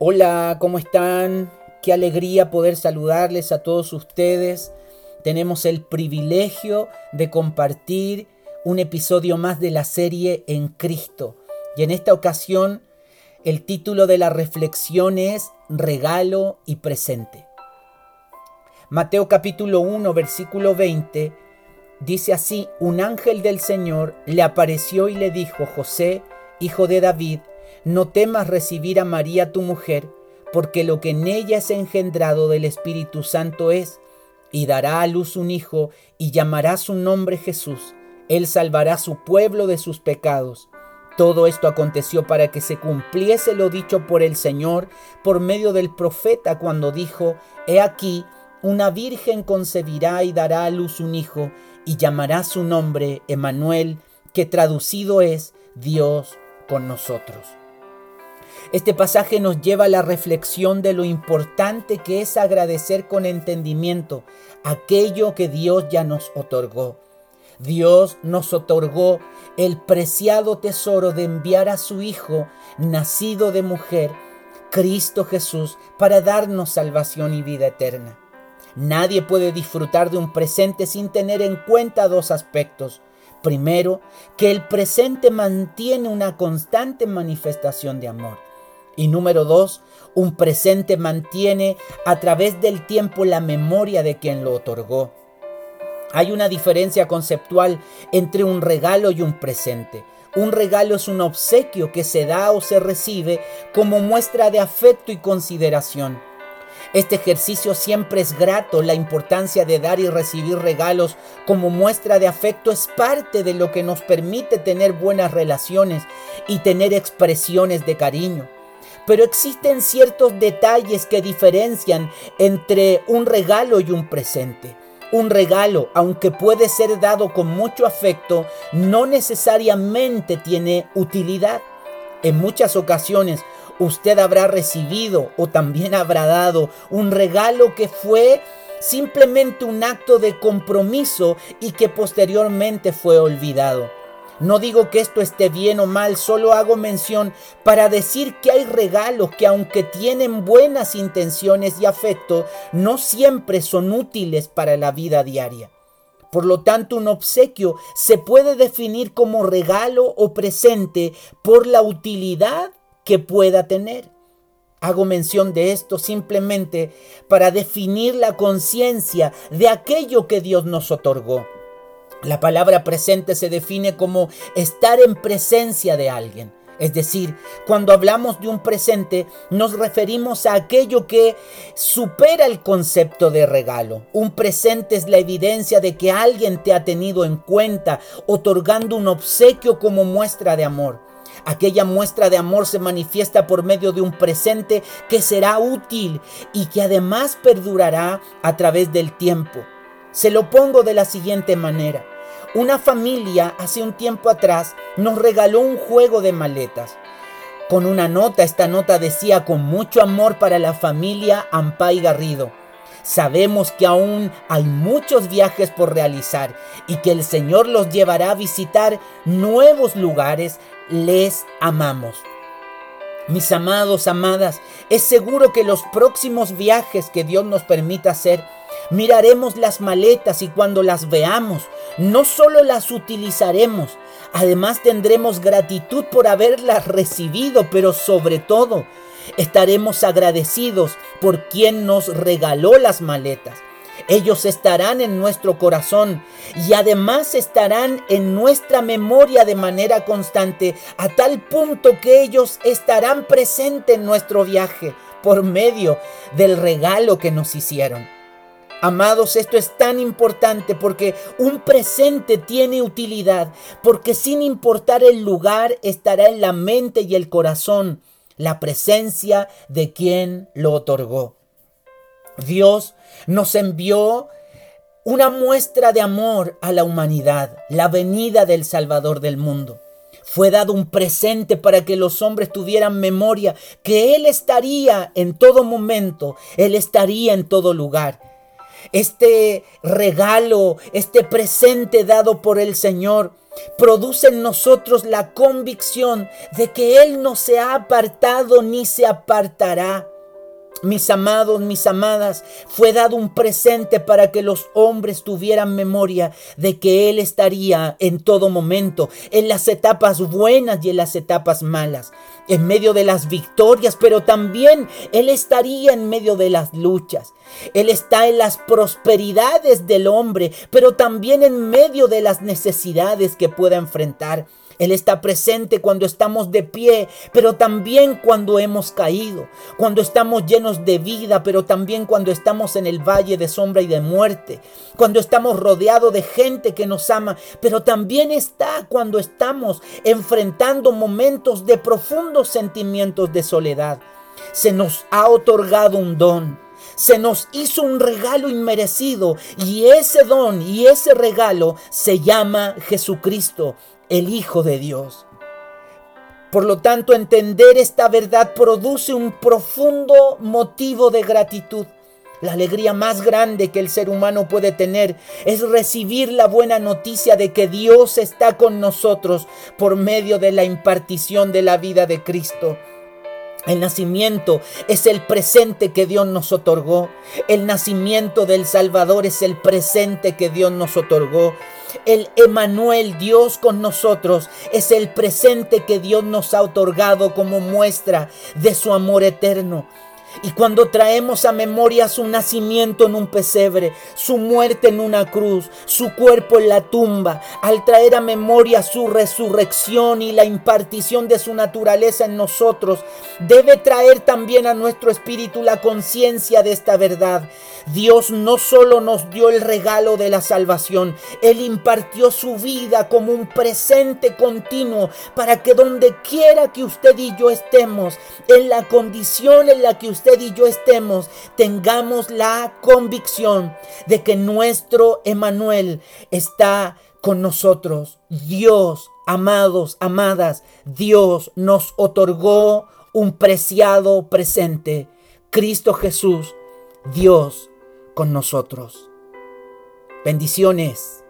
Hola, ¿cómo están? Qué alegría poder saludarles a todos ustedes. Tenemos el privilegio de compartir un episodio más de la serie En Cristo. Y en esta ocasión el título de la reflexión es Regalo y Presente. Mateo capítulo 1 versículo 20 dice así, un ángel del Señor le apareció y le dijo, José, hijo de David, no temas recibir a María tu mujer, porque lo que en ella es engendrado del Espíritu Santo es, y dará a luz un hijo, y llamará su nombre Jesús. Él salvará su pueblo de sus pecados. Todo esto aconteció para que se cumpliese lo dicho por el Señor por medio del profeta cuando dijo, He aquí, una virgen concebirá y dará a luz un hijo, y llamará su nombre Emanuel, que traducido es Dios con nosotros. Este pasaje nos lleva a la reflexión de lo importante que es agradecer con entendimiento aquello que Dios ya nos otorgó. Dios nos otorgó el preciado tesoro de enviar a su Hijo, nacido de mujer, Cristo Jesús, para darnos salvación y vida eterna. Nadie puede disfrutar de un presente sin tener en cuenta dos aspectos. Primero, que el presente mantiene una constante manifestación de amor. Y número dos, un presente mantiene a través del tiempo la memoria de quien lo otorgó. Hay una diferencia conceptual entre un regalo y un presente. Un regalo es un obsequio que se da o se recibe como muestra de afecto y consideración. Este ejercicio siempre es grato. La importancia de dar y recibir regalos como muestra de afecto es parte de lo que nos permite tener buenas relaciones y tener expresiones de cariño. Pero existen ciertos detalles que diferencian entre un regalo y un presente. Un regalo, aunque puede ser dado con mucho afecto, no necesariamente tiene utilidad. En muchas ocasiones usted habrá recibido o también habrá dado un regalo que fue simplemente un acto de compromiso y que posteriormente fue olvidado. No digo que esto esté bien o mal, solo hago mención para decir que hay regalos que aunque tienen buenas intenciones y afecto, no siempre son útiles para la vida diaria. Por lo tanto, un obsequio se puede definir como regalo o presente por la utilidad que pueda tener. Hago mención de esto simplemente para definir la conciencia de aquello que Dios nos otorgó. La palabra presente se define como estar en presencia de alguien. Es decir, cuando hablamos de un presente, nos referimos a aquello que supera el concepto de regalo. Un presente es la evidencia de que alguien te ha tenido en cuenta, otorgando un obsequio como muestra de amor. Aquella muestra de amor se manifiesta por medio de un presente que será útil y que además perdurará a través del tiempo. Se lo pongo de la siguiente manera. Una familia hace un tiempo atrás nos regaló un juego de maletas. Con una nota, esta nota decía con mucho amor para la familia Ampay Garrido. Sabemos que aún hay muchos viajes por realizar y que el Señor los llevará a visitar nuevos lugares. Les amamos. Mis amados, amadas, es seguro que los próximos viajes que Dios nos permita hacer, miraremos las maletas y cuando las veamos, no solo las utilizaremos, además tendremos gratitud por haberlas recibido, pero sobre todo estaremos agradecidos por quien nos regaló las maletas. Ellos estarán en nuestro corazón y además estarán en nuestra memoria de manera constante, a tal punto que ellos estarán presentes en nuestro viaje por medio del regalo que nos hicieron. Amados, esto es tan importante porque un presente tiene utilidad, porque sin importar el lugar estará en la mente y el corazón la presencia de quien lo otorgó. Dios nos envió una muestra de amor a la humanidad, la venida del Salvador del mundo. Fue dado un presente para que los hombres tuvieran memoria que Él estaría en todo momento, Él estaría en todo lugar. Este regalo, este presente dado por el Señor, produce en nosotros la convicción de que Él no se ha apartado ni se apartará. Mis amados, mis amadas, fue dado un presente para que los hombres tuvieran memoria de que Él estaría en todo momento, en las etapas buenas y en las etapas malas, en medio de las victorias, pero también Él estaría en medio de las luchas. Él está en las prosperidades del hombre, pero también en medio de las necesidades que pueda enfrentar. Él está presente cuando estamos de pie, pero también cuando hemos caído, cuando estamos llenos de vida, pero también cuando estamos en el valle de sombra y de muerte, cuando estamos rodeados de gente que nos ama, pero también está cuando estamos enfrentando momentos de profundos sentimientos de soledad. Se nos ha otorgado un don, se nos hizo un regalo inmerecido y ese don y ese regalo se llama Jesucristo el Hijo de Dios. Por lo tanto, entender esta verdad produce un profundo motivo de gratitud. La alegría más grande que el ser humano puede tener es recibir la buena noticia de que Dios está con nosotros por medio de la impartición de la vida de Cristo. El nacimiento es el presente que Dios nos otorgó. El nacimiento del Salvador es el presente que Dios nos otorgó. El Emanuel, Dios con nosotros, es el presente que Dios nos ha otorgado como muestra de su amor eterno. Y cuando traemos a memoria su nacimiento en un pesebre, su muerte en una cruz, su cuerpo en la tumba, al traer a memoria su resurrección y la impartición de su naturaleza en nosotros, debe traer también a nuestro espíritu la conciencia de esta verdad. Dios no solo nos dio el regalo de la salvación, Él impartió su vida como un presente continuo para que donde quiera que usted y yo estemos, en la condición en la que usted y yo estemos, tengamos la convicción de que nuestro Emanuel está con nosotros. Dios, amados, amadas, Dios nos otorgó un preciado presente. Cristo Jesús, Dios con nosotros. Bendiciones.